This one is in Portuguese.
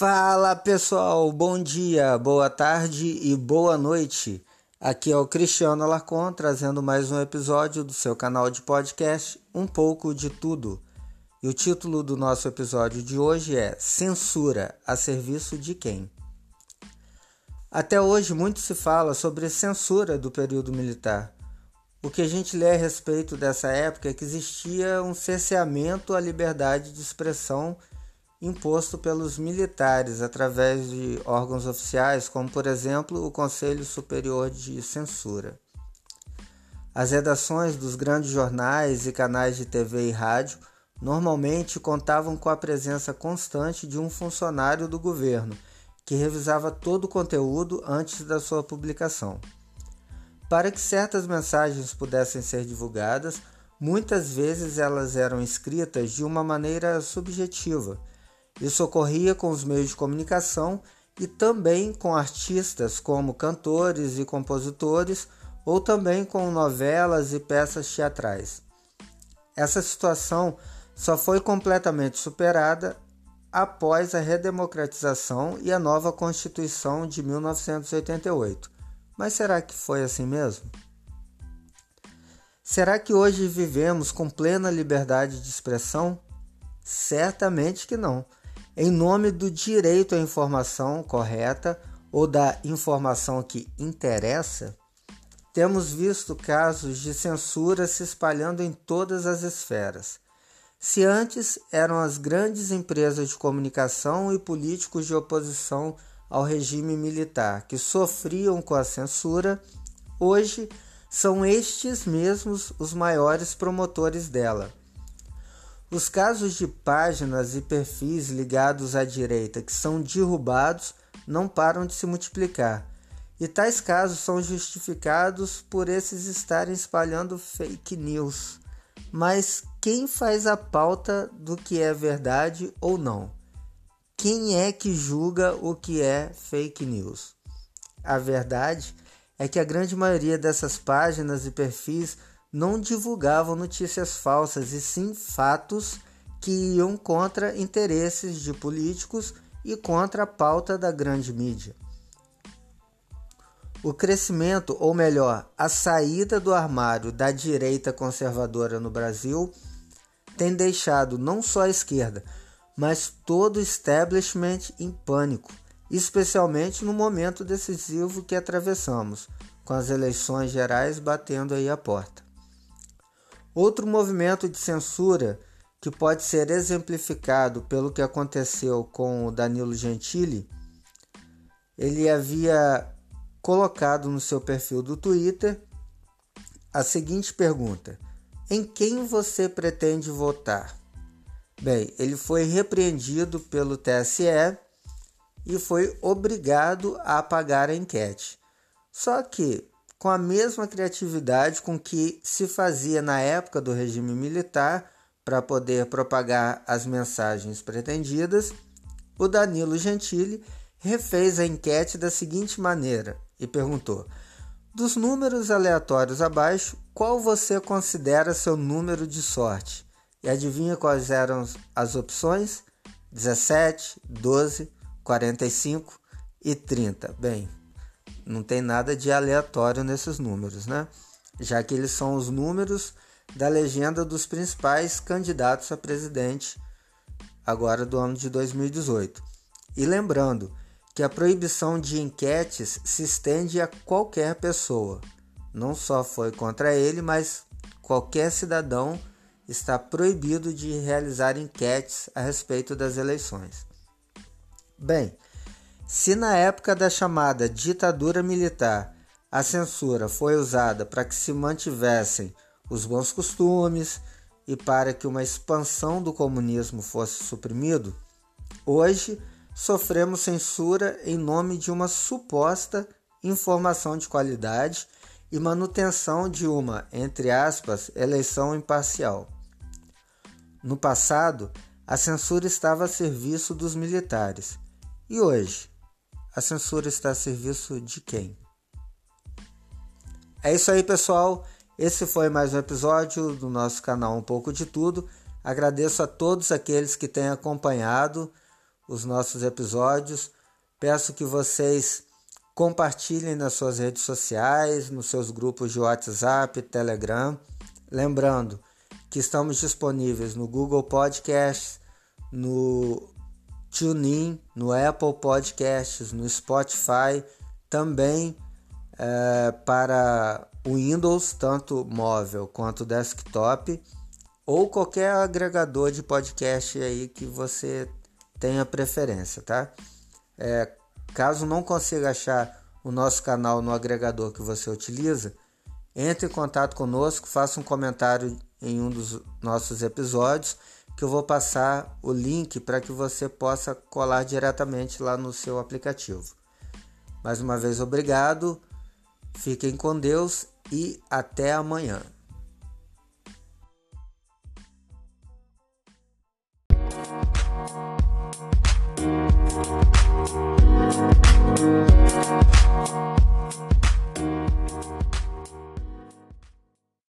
Fala pessoal, bom dia, boa tarde e boa noite. Aqui é o Cristiano Alarcon trazendo mais um episódio do seu canal de podcast Um pouco de tudo. E o título do nosso episódio de hoje é Censura a serviço de quem? Até hoje muito se fala sobre censura do período militar. O que a gente lê a respeito dessa época é que existia um cerceamento à liberdade de expressão imposto pelos militares através de órgãos oficiais, como por exemplo o Conselho Superior de Censura. As redações dos grandes jornais e canais de TV e rádio normalmente contavam com a presença constante de um funcionário do governo que revisava todo o conteúdo antes da sua publicação. Para que certas mensagens pudessem ser divulgadas, muitas vezes elas eram escritas de uma maneira subjetiva isso ocorria com os meios de comunicação e também com artistas como cantores e compositores, ou também com novelas e peças teatrais. Essa situação só foi completamente superada após a redemocratização e a nova Constituição de 1988. Mas será que foi assim mesmo? Será que hoje vivemos com plena liberdade de expressão? Certamente que não em nome do direito à informação correta ou da informação que interessa, temos visto casos de censura se espalhando em todas as esferas. Se antes eram as grandes empresas de comunicação e políticos de oposição ao regime militar que sofriam com a censura, hoje são estes mesmos os maiores promotores dela. Os casos de páginas e perfis ligados à direita que são derrubados não param de se multiplicar, e tais casos são justificados por esses estarem espalhando fake news. Mas quem faz a pauta do que é verdade ou não? Quem é que julga o que é fake news? A verdade é que a grande maioria dessas páginas e perfis não divulgavam notícias falsas e sim fatos que iam contra interesses de políticos e contra a pauta da grande mídia. O crescimento, ou melhor, a saída do armário da direita conservadora no Brasil tem deixado não só a esquerda, mas todo o establishment em pânico, especialmente no momento decisivo que atravessamos, com as eleições gerais batendo aí a porta. Outro movimento de censura que pode ser exemplificado pelo que aconteceu com o Danilo Gentili, ele havia colocado no seu perfil do Twitter a seguinte pergunta: Em quem você pretende votar? Bem, ele foi repreendido pelo TSE e foi obrigado a apagar a enquete. Só que com a mesma criatividade com que se fazia na época do regime militar para poder propagar as mensagens pretendidas, o Danilo Gentili refez a enquete da seguinte maneira e perguntou: Dos números aleatórios abaixo, qual você considera seu número de sorte? E adivinha quais eram as opções? 17, 12, 45 e 30. Bem, não tem nada de aleatório nesses números, né? Já que eles são os números da legenda dos principais candidatos a presidente agora do ano de 2018. E lembrando que a proibição de enquetes se estende a qualquer pessoa. Não só foi contra ele, mas qualquer cidadão está proibido de realizar enquetes a respeito das eleições. Bem, se na época da chamada ditadura militar a censura foi usada para que se mantivessem os bons costumes e para que uma expansão do comunismo fosse suprimido, hoje sofremos censura em nome de uma suposta informação de qualidade e manutenção de uma, entre aspas, eleição imparcial. No passado, a censura estava a serviço dos militares. E hoje? A censura está a serviço de quem? É isso aí, pessoal. Esse foi mais um episódio do nosso canal Um pouco de Tudo. Agradeço a todos aqueles que têm acompanhado os nossos episódios. Peço que vocês compartilhem nas suas redes sociais, nos seus grupos de WhatsApp, Telegram. Lembrando que estamos disponíveis no Google Podcasts, no TuneIn, no Apple Podcasts, no Spotify, também é, para Windows, tanto móvel quanto desktop, ou qualquer agregador de podcast aí que você tenha preferência, tá? É, caso não consiga achar o nosso canal no agregador que você utiliza, entre em contato conosco, faça um comentário em um dos nossos episódios que eu vou passar o link para que você possa colar diretamente lá no seu aplicativo. Mais uma vez, obrigado, fiquem com Deus e até amanhã.